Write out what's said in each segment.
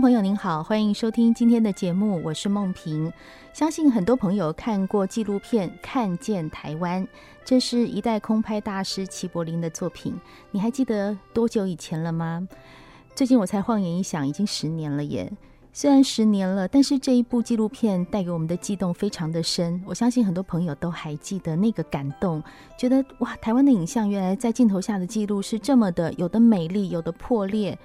朋友您好，欢迎收听今天的节目，我是梦萍。相信很多朋友看过纪录片《看见台湾》，这是一代空拍大师齐柏林的作品。你还记得多久以前了吗？最近我才晃眼一想，已经十年了耶。虽然十年了，但是这一部纪录片带给我们的悸动非常的深。我相信很多朋友都还记得那个感动，觉得哇，台湾的影像原来在镜头下的记录是这么的，有的美丽，有的破裂。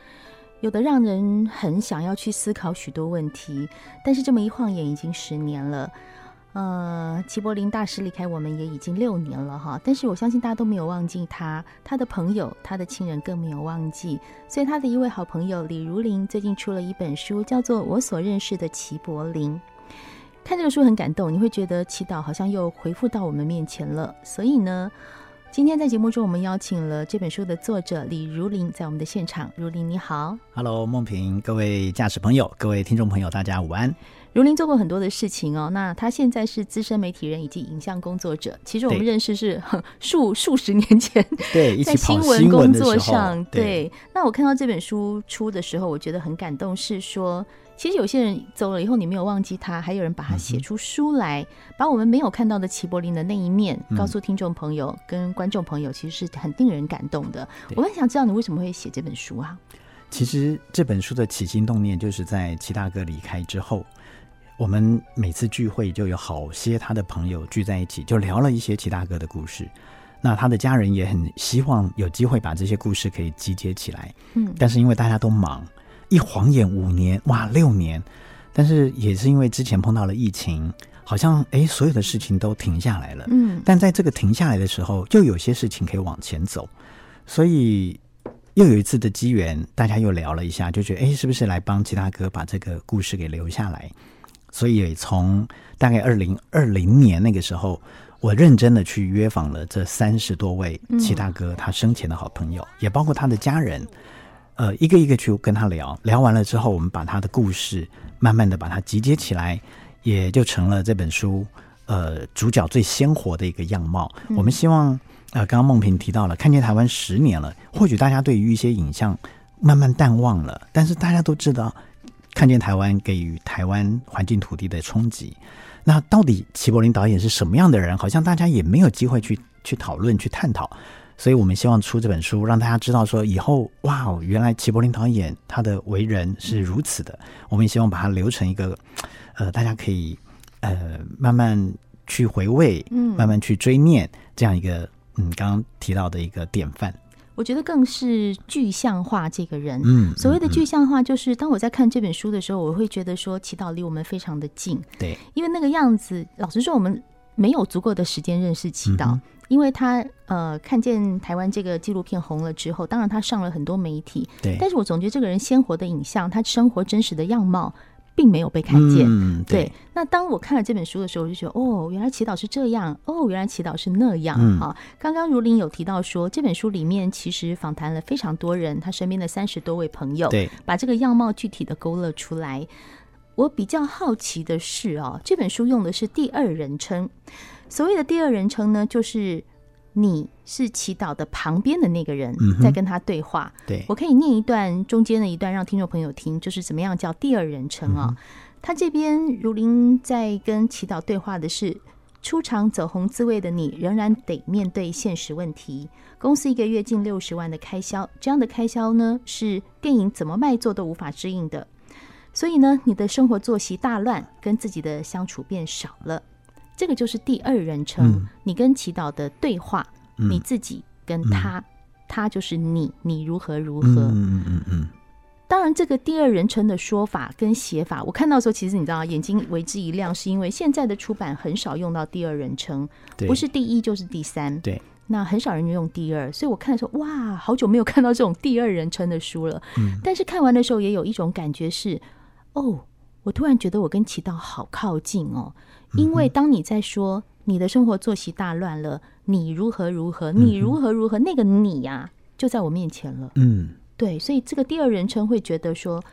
有的让人很想要去思考许多问题，但是这么一晃眼已经十年了。呃，齐柏林大师离开我们也已经六年了哈，但是我相信大家都没有忘记他，他的朋友、他的亲人更没有忘记。所以他的一位好朋友李如林最近出了一本书，叫做《我所认识的齐柏林》。看这个书很感动，你会觉得祈祷好像又回复到我们面前了。所以呢，今天在节目中，我们邀请了这本书的作者李如林在我们的现场。如林你好，Hello，梦萍，各位驾驶朋友，各位听众朋友，大家午安。如林做过很多的事情哦，那他现在是资深媒体人以及影像工作者。其实我们认识是数数十年前，对，在新闻工作上，对，对。那我看到这本书出的时候，我觉得很感动，是说。其实有些人走了以后，你没有忘记他，还有人把他写出书来，嗯、把我们没有看到的齐柏林的那一面告诉听众朋友跟观众朋友，其实是很令人感动的。我很想知道你为什么会写这本书啊？其实这本书的起心动念，就是在齐大哥离开之后，我们每次聚会就有好些他的朋友聚在一起，就聊了一些齐大哥的故事。那他的家人也很希望有机会把这些故事可以集结起来，嗯，但是因为大家都忙。一晃眼五年，哇，六年，但是也是因为之前碰到了疫情，好像哎，所有的事情都停下来了。嗯，但在这个停下来的时候，就有些事情可以往前走，所以又有一次的机缘，大家又聊了一下，就觉得哎，是不是来帮齐大哥把这个故事给留下来？所以从大概二零二零年那个时候，我认真的去约访了这三十多位齐大哥他生前的好朋友，嗯，也包括他的家人。呃，一个一个去跟他聊，聊完了之后，我们把他的故事慢慢的把它集结起来，也就成了这本书呃主角最鲜活的一个样貌。嗯、我们希望呃，刚刚梦萍提到了，看见台湾十年了，或许大家对于一些影像慢慢淡忘了，但是大家都知道，看见台湾给予台湾环境土地的冲击。那到底齐柏林导演是什么样的人？好像大家也没有机会去去讨论、去探讨。所以我们希望出这本书，让大家知道说，以后哇，原来齐柏林导演他的为人是如此的。我们也希望把它留成一个，呃，大家可以呃慢慢去回味，嗯，慢慢去追念这样一个嗯刚刚提到的一个典范。我觉得更是具象化这个人。嗯，所谓的具象化，就是当我在看这本书的时候，我会觉得说，祈祷离我们非常的近。对，因为那个样子，老实说，我们没有足够的时间认识祈祷。嗯因为他呃看见台湾这个纪录片红了之后，当然他上了很多媒体，对。但是我总觉得这个人鲜活的影像，他生活真实的样貌，并没有被看见。嗯，对。对，那当我看了这本书的时候，我就觉得哦，原来祈祷是这样，哦，原来祈祷是那样。嗯。好，刚刚如林有提到说，这本书里面其实访谈了非常多人，他身边的三十多位朋友，对，把这个样貌具体的勾勒出来。我比较好奇的是哦，这本书用的是第二人称。所谓的第二人称呢，就是你是祈祷的旁边的那个人，在跟他对话。嗯、对，我可以念一段中间的一段，让听众朋友听，就是怎么样叫第二人称啊、哦嗯？他这边如林在跟祈祷对话的是：出场走红滋味的你，仍然得面对现实问题。公司一个月近六十万的开销，这样的开销呢，是电影怎么卖座都无法支应的。所以呢，你的生活作息大乱，跟自己的相处变少了。这个就是第二人称，嗯、你跟祈祷的对话、嗯，你自己跟他、嗯，他就是你，你如何如何。嗯嗯嗯。当然，这个第二人称的说法跟写法，我看到的时候，其实你知道，眼睛为之一亮，是因为现在的出版很少用到第二人称，不是第一就是第三。对。那很少人用第二，所以我看的时候，哇，好久没有看到这种第二人称的书了。嗯。但是看完的时候，也有一种感觉是，哦。我突然觉得我跟齐导好靠近哦，因为当你在说你的生活作息大乱了，你如何如何，你如何如何，那个你呀、啊，就在我面前了。嗯，对，所以这个第二人称会觉得说，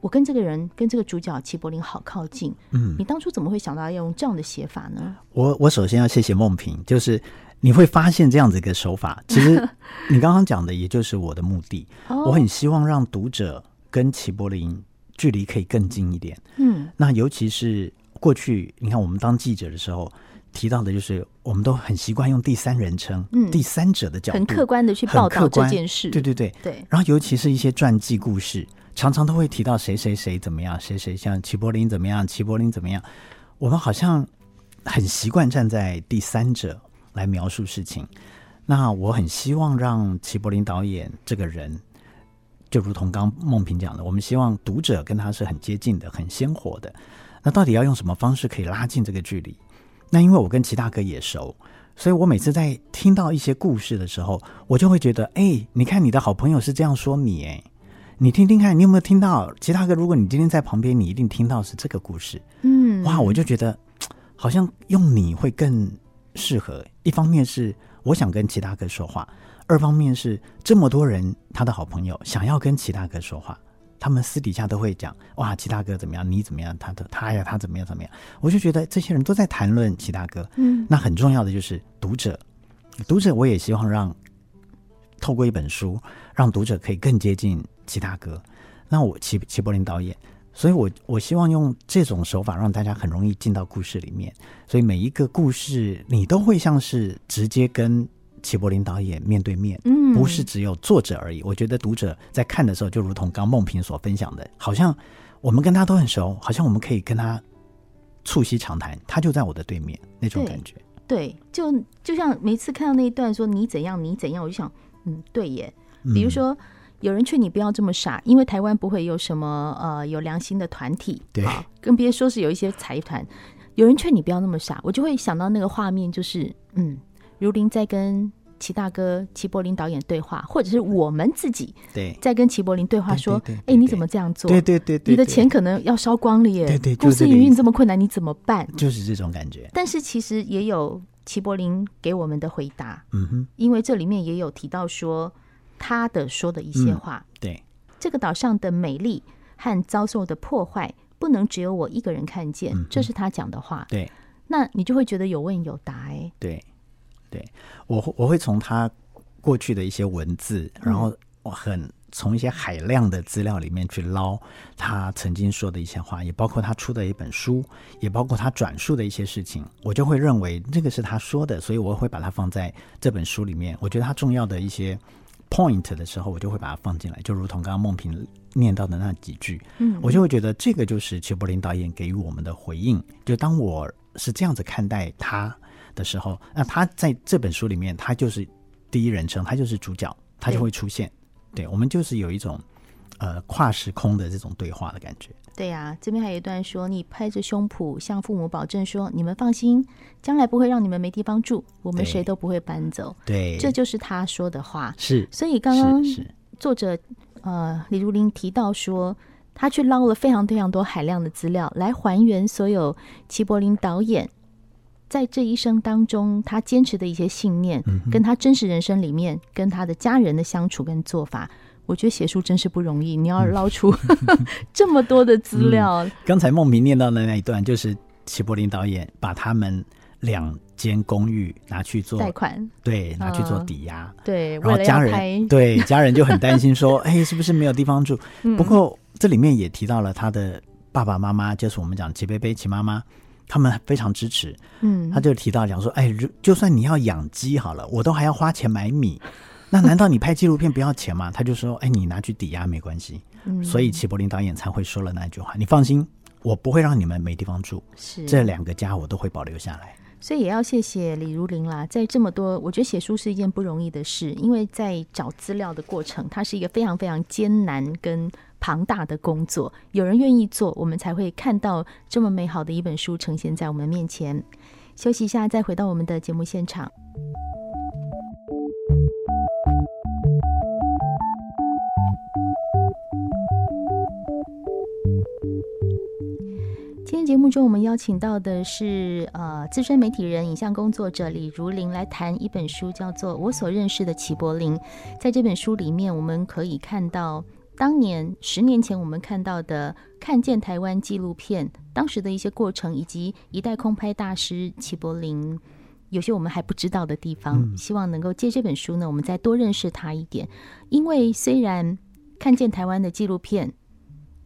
我跟这个人，跟这个主角齐柏林好靠近。嗯，你当初怎么会想到要用这样的写法呢？我我首先要谢谢梦萍，就是你会发现这样子一个手法。其实 你刚刚讲的，也就是我的目的。我很希望让读者跟齐柏林。距离可以更近一点，嗯，那尤其是过去，你看我们当记者的时候提到的，就是我们都很习惯用第三人称，嗯，第三者的角度，很客观的去报道这件事，对对对对。然后尤其是一些传记故事，常常都会提到谁谁谁怎么样，谁谁像齐柏林怎么样，齐柏林怎么样，我们好像很习惯站在第三者来描述事情。那我很希望让齐柏林导演这个人。就如同刚梦萍讲的，我们希望读者跟他是很接近的、很鲜活的。那到底要用什么方式可以拉近这个距离？那因为我跟齐大哥也熟，所以我每次在听到一些故事的时候，我就会觉得，哎，你看你的好朋友是这样说你，哎，你听听看，你有没有听到？齐大哥，如果你今天在旁边，你一定听到是这个故事。嗯，哇，我就觉得好像用你会更适合。一方面是我想跟齐大哥说话。二方面是这么多人，他的好朋友想要跟齐大哥说话，他们私底下都会讲：“哇，齐大哥怎么样？你怎么样？他的他呀，他怎么样？怎么样？”我就觉得这些人都在谈论齐大哥。嗯，那很重要的就是读者，读者我也希望让透过一本书，让读者可以更接近齐大哥。那我齐齐柏林导演，所以我我希望用这种手法让大家很容易进到故事里面，所以每一个故事你都会像是直接跟。齐柏林导演面对面，嗯，不是只有作者而已。我觉得读者在看的时候，就如同刚梦萍所分享的，好像我们跟他都很熟，好像我们可以跟他促膝长谈，他就在我的对面那种感觉。对，对，就就像每次看到那一段说你怎样你怎样，我就想，嗯，对耶。比如说，嗯、有人劝你不要这么傻，因为台湾不会有什么呃有良心的团体，对，更别说是有一些财团。有人劝你不要那么傻，我就会想到那个画面，就是嗯。如林在跟齐大哥齐柏林导演对话，或者是我们自己对在跟齐柏林对话，说：“哎，你怎么这样做？对对对，对，你的钱可能要烧光了耶！对对，公司营运这么困难，你怎么办？”就是这种感觉。但是其实也有齐柏林给我们的回答，嗯哼，因为这里面也有提到说他的说的一些话。嗯、对，这个岛上的美丽和遭受的破坏，不能只有我一个人看见，嗯、这是他讲的话。对，那你就会觉得有问有答，哎，对。对，我我会从他过去的一些文字，然后我很从一些海量的资料里面去捞他曾经说的一些话，也包括他出的一本书，也包括他转述的一些事情，我就会认为这个是他说的，所以我会把它放在这本书里面。我觉得他重要的一些 point 的时候，我就会把它放进来，就如同刚刚梦萍念到的那几句，嗯，我就会觉得这个就是齐柏林导演给予我们的回应。就当我是这样子看待他。的时候，那他在这本书里面，他就是第一人称，他就是主角，他就会出现。对，对我们就是有一种呃跨时空的这种对话的感觉。对呀、啊，这边还有一段说，你拍着胸脯向父母保证说，你们放心，将来不会让你们没地方住，我们谁都不会搬走。对，这就是他说的话。是，所以刚刚作者呃李如林提到说，他去捞了非常非常多海量的资料来还原所有齐柏林导演。在这一生当中，他坚持的一些信念，跟他真实人生里面跟他的家人的相处跟做法，我觉得写书真是不容易。你要捞出 这么多的资料。嗯、刚才梦萍念到的那一段，就是齐柏林导演把他们两间公寓拿去做贷款，对，拿去做抵押，嗯、对，然后家人对家人就很担心说，哎，是不是没有地方住？嗯、不过这里面也提到了他的爸爸妈妈，就是我们讲齐贝贝、齐妈妈。他们非常支持，嗯，他就提到讲说，哎，就算你要养鸡好了，我都还要花钱买米，那难道你拍纪录片不要钱吗？他就说，哎，你拿去抵押没关系，嗯，所以齐柏林导演才会说了那句话，你放心，我不会让你们没地方住，是。这两个家我都会保留下来。所以也要谢谢李如林啦，在这么多，我觉得写书是一件不容易的事，因为在找资料的过程，它是一个非常非常艰难跟庞大的工作。有人愿意做，我们才会看到这么美好的一本书呈现在我们面前。休息一下，再回到我们的节目现场。今天节目中，我们邀请到的是呃资深媒体人、影像工作者李如玲来谈一本书，叫做《我所认识的齐柏林》。在这本书里面，我们可以看到当年十年前我们看到的《看见台湾》纪录片当时的一些过程，以及一代空拍大师齐柏林有些我们还不知道的地方。希望能够借这本书呢，我们再多认识他一点。因为虽然《看见台湾》的纪录片。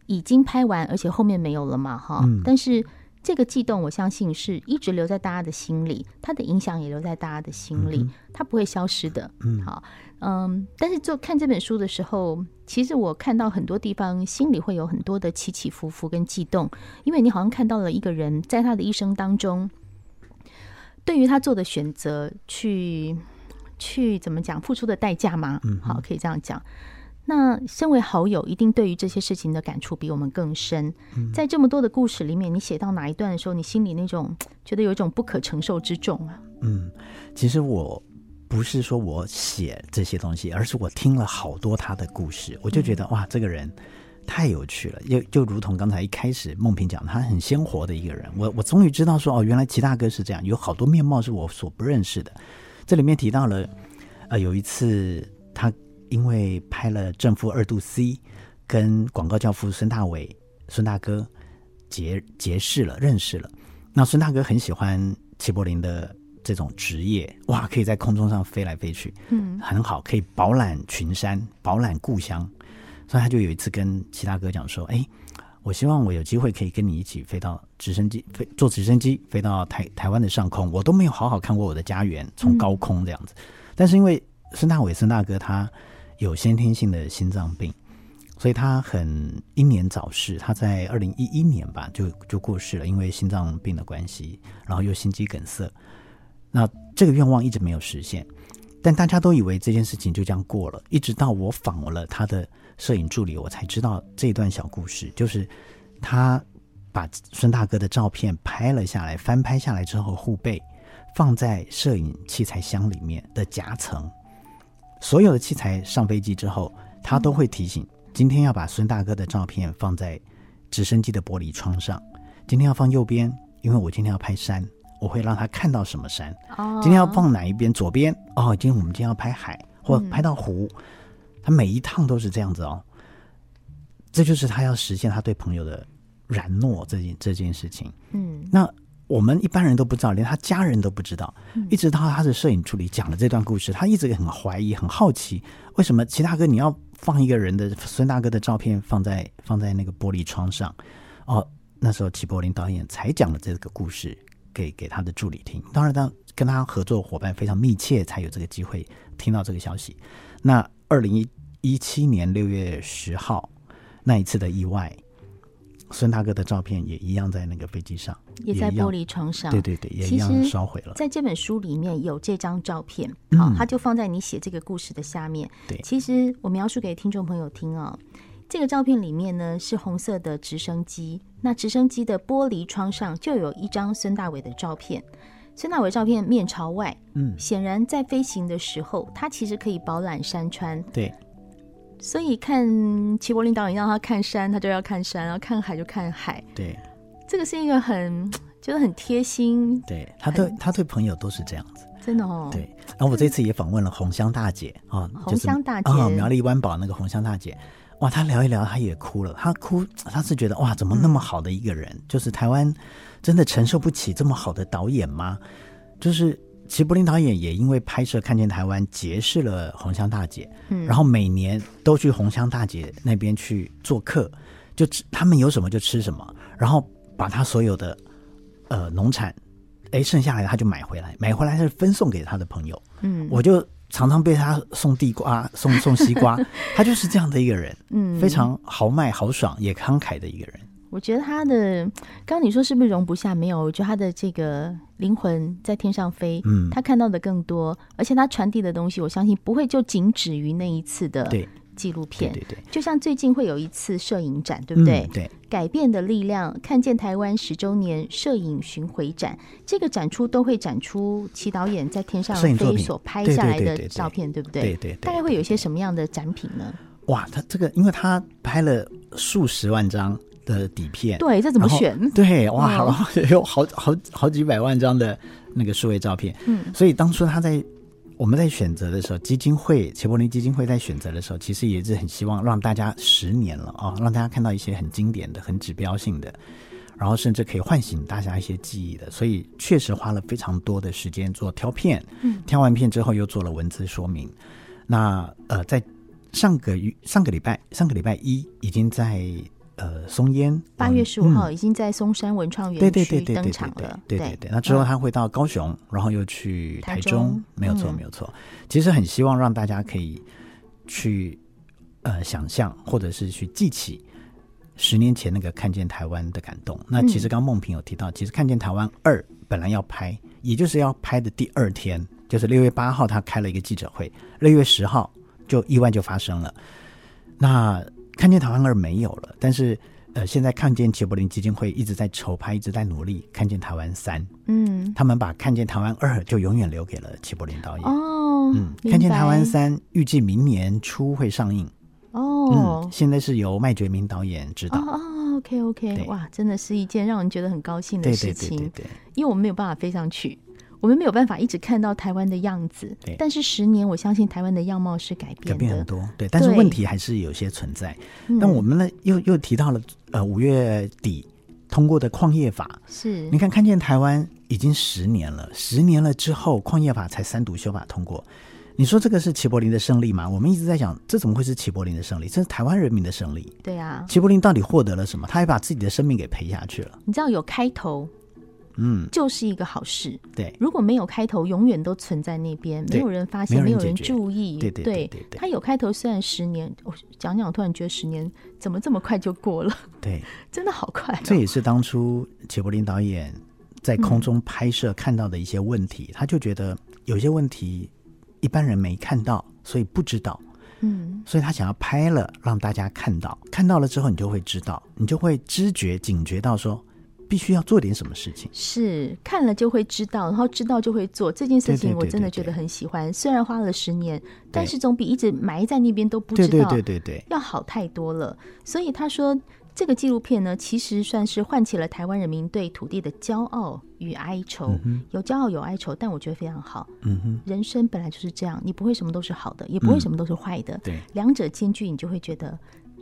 已经拍完，而且后面没有了嘛，哈、嗯。但是这个悸动，我相信是一直留在大家的心里，它的影响也留在大家的心里，嗯、它不会消失的。嗯，好，嗯。但是做看这本书的时候，其实我看到很多地方，心里会有很多的起起伏伏跟悸动，因为你好像看到了一个人在他的一生当中，对于他做的选择去，去去怎么讲，付出的代价吗。嗯，好，可以这样讲。那身为好友，一定对于这些事情的感触比我们更深。在这么多的故事里面，你写到哪一段的时候，你心里那种觉得有一种不可承受之重啊？嗯，其实我不是说我写这些东西，而是我听了好多他的故事，我就觉得哇，这个人太有趣了。就就如同刚才一开始梦萍讲，他很鲜活的一个人。我我终于知道说哦，原来齐大哥是这样，有好多面貌是我所不认识的。这里面提到了，呃，有一次他。因为拍了《正负二度 C》，跟广告教父孙大伟、孙大哥结结识了，认识了。那孙大哥很喜欢齐柏林的这种职业，哇，可以在空中上飞来飞去，嗯，很好，可以饱览群山，饱览故乡。所以他就有一次跟齐大哥讲说：“哎，我希望我有机会可以跟你一起飞到直升机，飞坐直升机飞到台台湾的上空。我都没有好好看过我的家园，从高空这样子。嗯、但是因为孙大伟、孙大哥他。”有先天性的心脏病，所以他很英年早逝。他在二零一一年吧，就就过世了，因为心脏病的关系，然后又心肌梗塞。那这个愿望一直没有实现，但大家都以为这件事情就这样过了。一直到我访问了他的摄影助理，我才知道这段小故事，就是他把孙大哥的照片拍了下来，翻拍下来之后后背，放在摄影器材箱里面的夹层。所有的器材上飞机之后，他都会提醒：今天要把孙大哥的照片放在直升机的玻璃窗上。今天要放右边，因为我今天要拍山，我会让他看到什么山。哦，今天要放哪一边？左边哦，今天我们今天要拍海或拍到湖，他每一趟都是这样子哦。这就是他要实现他对朋友的软诺这件这件事情。嗯，那。我们一般人都不知道，连他家人都不知道。一直到他的摄影助理讲了这段故事，他一直很怀疑、很好奇，为什么齐大哥你要放一个人的孙大哥的照片放在放在那个玻璃窗上？哦，那时候齐柏林导演才讲了这个故事给给他的助理听。当然，他跟他合作伙伴非常密切，才有这个机会听到这个消息。那二零一七年六月十号那一次的意外。孙大哥的照片也一样在那个飞机上，也在玻璃窗上。对对对，也一样烧毁了。在这本书里面有这张照片，好、嗯，他就放在你写这个故事的下面。对，其实我描述给听众朋友听啊、哦，这个照片里面呢是红色的直升机，那直升机的玻璃窗上就有一张孙大伟的照片。孙大伟照片面朝外，嗯，显然在飞行的时候，他其实可以饱览山川。对。所以看齐柏林导演让他看山，他就要看山；然后看海就看海。对，这个是一个很 觉得很贴心。对，他对他对朋友都是这样子，真的哦。对，然后我这次也访问了红香大姐啊，红香大姐啊，苗栗湾宝那个红香大姐，哇，她聊一聊，她也哭了。她哭，她是觉得哇，怎么那么好的一个人，嗯、就是台湾真的承受不起这么好的导演吗？就是。齐柏林导演也因为拍摄《看见台湾》结识了红香大姐，嗯，然后每年都去红香大姐那边去做客，就吃他们有什么就吃什么，然后把他所有的呃农产，哎，剩下来的他就买回来，买回来是分送给他的朋友，嗯，我就常常被他送地瓜、送送西瓜，他就是这样的一个人，嗯，非常豪迈、豪爽也慷慨的一个人。我觉得他的，刚刚你说是不是容不下？没有，我觉得他的这个灵魂在天上飞，嗯，他看到的更多，而且他传递的东西，我相信不会就仅止于那一次的纪录片，对对，对对，就像最近会有一次摄影展，对不对？嗯、对，改变的力量，看见台湾十周年摄影巡回展，这个展出都会展出齐导演在天上飞所拍下来的照片，对不对？对对，对，对，大概会有一些什么样的展品呢？哇，他这个，因为他拍了数十万张。的底片，对，这怎么选？对，哇，好、嗯，有好好好几百万张的那个数位照片，嗯，所以当初他在我们在选择的时候，基金会齐柏林基金会在选择的时候，其实也是很希望让大家十年了啊、哦，让大家看到一些很经典的、很指标性的，然后甚至可以唤醒大家一些记忆的，所以确实花了非常多的时间做挑片，嗯，挑完片之后又做了文字说明，那呃，在上个月上个礼拜上个礼拜一已经在。呃，松烟八月十五号已经在松山文创园区登场了。对对对，那之后他会到高雄，嗯、然后又去台中，没有错、嗯，没有错。其实很希望让大家可以去呃想象，或者是去记起十年前那个看见台湾的感动。那其实刚梦平有提到，其实看见台湾二本来要拍，也就是要拍的第二天，就是六月八号，他开了一个记者会，六月十号就意外就发生了。那看见台湾二没有了，但是呃，现在看见齐柏林基金会一直在筹拍，一直在努力。看见台湾三，嗯，他们把看见台湾二就永远留给了齐柏林导演。哦，嗯，看见台湾三预计明年初会上映。哦，嗯，现在是由麦觉明导演指导。哦，OK OK，哇，真的是一件让人觉得很高兴的事情。对对对对对，因为我们没有办法飞上去。我们没有办法一直看到台湾的样子，对。但是十年，我相信台湾的样貌是改变的，改变很多，对。但是问题还是有些存在。但我们呢，又又提到了，呃，五月底通过的矿业法，是。你看，看见台湾已经十年了，十年了之后，矿业法才三读修法通过。你说这个是齐柏林的胜利吗？我们一直在讲，这怎么会是齐柏林的胜利？这是台湾人民的胜利。对啊。齐柏林到底获得了什么？他还把自己的生命给赔下去了。你知道有开头。嗯，就是一个好事。对，如果没有开头，永远都存在那边，没有人发现，没有人注意。对对对对，他有开头，虽然十年，我讲讲，突然觉得十年怎么这么快就过了？对，真的好快哦。这也是当初齐柏林导演在空中拍摄看到的一些问题，嗯，他就觉得有些问题一般人没看到，所以不知道。嗯，所以他想要拍了，让大家看到，看到了之后，你就会知道，你就会知觉、警觉到说。必须要做点什么事情，是看了就会知道，然后知道就会做这件事情。我真的觉得很喜欢，对对对对对，虽然花了十年，但是总比一直埋在那边都不知道，对对对对，要好太多了。所以他说，这个纪录片呢，其实算是唤起了台湾人民对土地的骄傲与哀愁，嗯、有骄傲有哀愁，但我觉得非常好。嗯哼，人生本来就是这样，你不会什么都是好的，也不会什么都是坏的，嗯、对，两者兼具，你就会觉得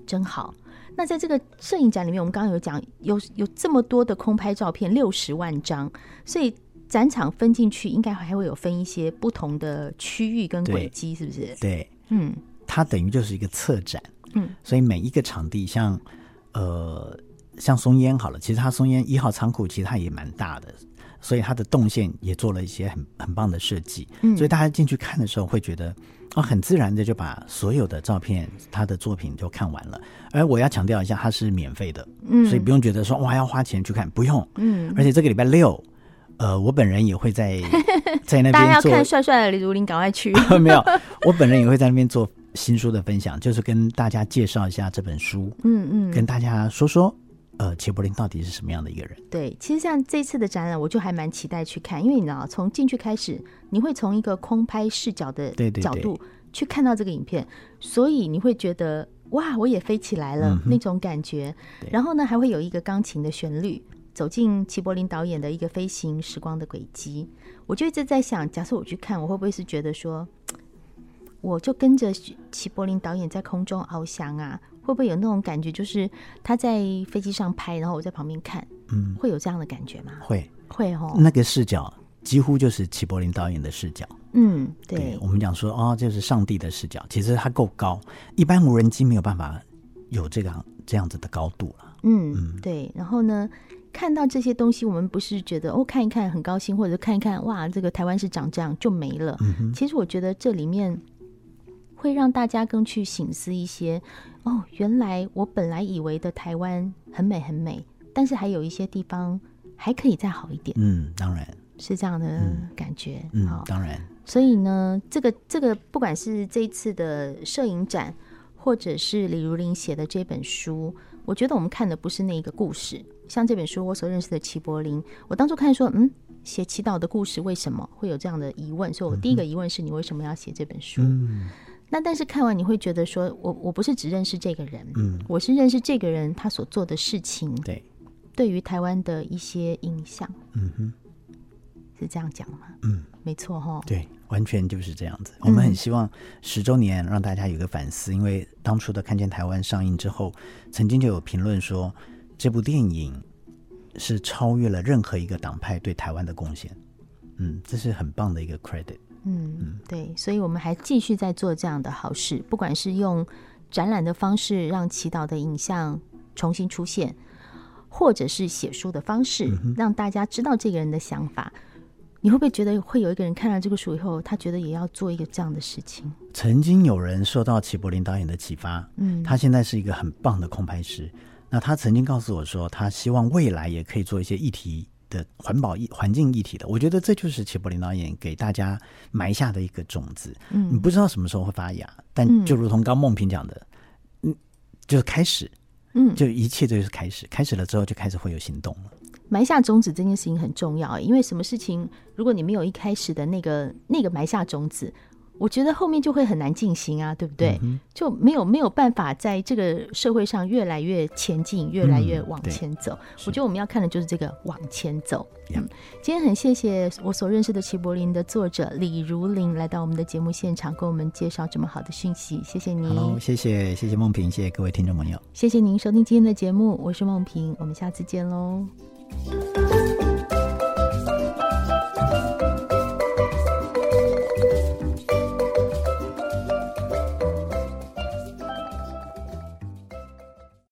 真好。那在这个摄影展里面，我们刚刚有讲，有有这么多的空拍照片，六十万张，所以展场分进去，应该还会有分一些不同的区域跟轨迹，是不是？对，嗯，它等于就是一个策展，嗯，所以每一个场地像，像呃，像松烟好了，其实它松烟一号仓库其实它也蛮大的，所以它的动线也做了一些很很棒的设计，嗯，所以大家进去看的时候会觉得。啊，很自然的就把所有的照片，他的作品都看完了。而我要强调一下，它是免费的，嗯，所以不用觉得说哇要花钱去看，不用，嗯。而且这个礼拜六，呃，我本人也会在 在那边做。大家要看帅帅的李如林，赶快去。没有，我本人也会在那边做新书的分享，就是跟大家介绍一下这本书，嗯嗯，跟大家说说。呃，齐柏林到底是什么样的一个人？对，其实像这次的展览，我就还蛮期待去看，因为你知道，从进去开始，你会从一个空拍视角的角度去看到这个影片，对对对，所以你会觉得哇，我也飞起来了、嗯、那种感觉。然后呢，还会有一个钢琴的旋律，走进齐柏林导演的一个飞行时光的轨迹。我就一直在想，假设我去看，我会不会是觉得说，我就跟着齐柏林导演在空中翱翔啊？会不会有那种感觉，就是他在飞机上拍，然后我在旁边看，嗯，会有这样的感觉吗？会，会哦。那个视角几乎就是齐柏林导演的视角，嗯，对。对我们讲说，哦，就是上帝的视角。其实它够高，一般无人机没有办法有这个这样子的高度了。嗯嗯，对。然后呢，看到这些东西，我们不是觉得哦，看一看很高兴，或者看一看哇，这个台湾是长这样就没了。嗯。其实我觉得这里面会让大家更去省思一些。哦，原来我本来以为的台湾很美很美，但是还有一些地方还可以再好一点。嗯，当然是这样的感觉。嗯，嗯，当然。所以呢，这个这个，不管是这一次的摄影展，或者是李如林写的这本书，我觉得我们看的不是那一个故事。像这本书，我所认识的齐柏林，我当初看说，嗯，写祈祷的故事，为什么会有这样的疑问？所以我第一个疑问是你为什么要写这本书？嗯那但是看完你会觉得说，我我不是只认识这个人，嗯，我是认识这个人他所做的事情，对，对于台湾的一些影响，嗯哼，是这样讲吗？嗯，没错哈，对，完全就是这样子。我们很希望十周年让大家有个反思，嗯、因为当初的《看见台湾》上映之后，曾经就有评论说，这部电影是超越了任何一个党派对台湾的贡献。嗯，这是很棒的一个 credit。嗯，对，所以我们还继续在做这样的好事，不管是用展览的方式让祈祷的影像重新出现，或者是写书的方式让大家知道这个人的想法。嗯、你会不会觉得会有一个人看了这个书以后，他觉得也要做一个这样的事情？曾经有人受到齐柏林导演的启发，嗯，他现在是一个很棒的空拍师。那他曾经告诉我说，他希望未来也可以做一些议题。的环保议环境议题的，我觉得这就是齐柏林导演给大家埋下的一个种子。嗯，你不知道什么时候会发芽，但就如同刚梦萍讲的，嗯，就是开始，嗯，就一切就是开始，开始了之后就开始会有行动了。埋下种子这件事情很重要，因为什么事情，如果你没有一开始的那个那个埋下种子。我觉得后面就会很难进行啊，对不对？嗯、就没有没有办法在这个社会上越来越前进，越来越往前走。嗯、我觉得我们要看的就是这个往前走。嗯，今天很谢谢我所认识的齐柏林的作者李如林来到我们的节目现场，给我们介绍这么好的讯息。谢谢您。好，谢谢谢谢孟平，谢谢各位听众朋友。谢谢您收听今天的节目，我是孟平，我们下次见喽。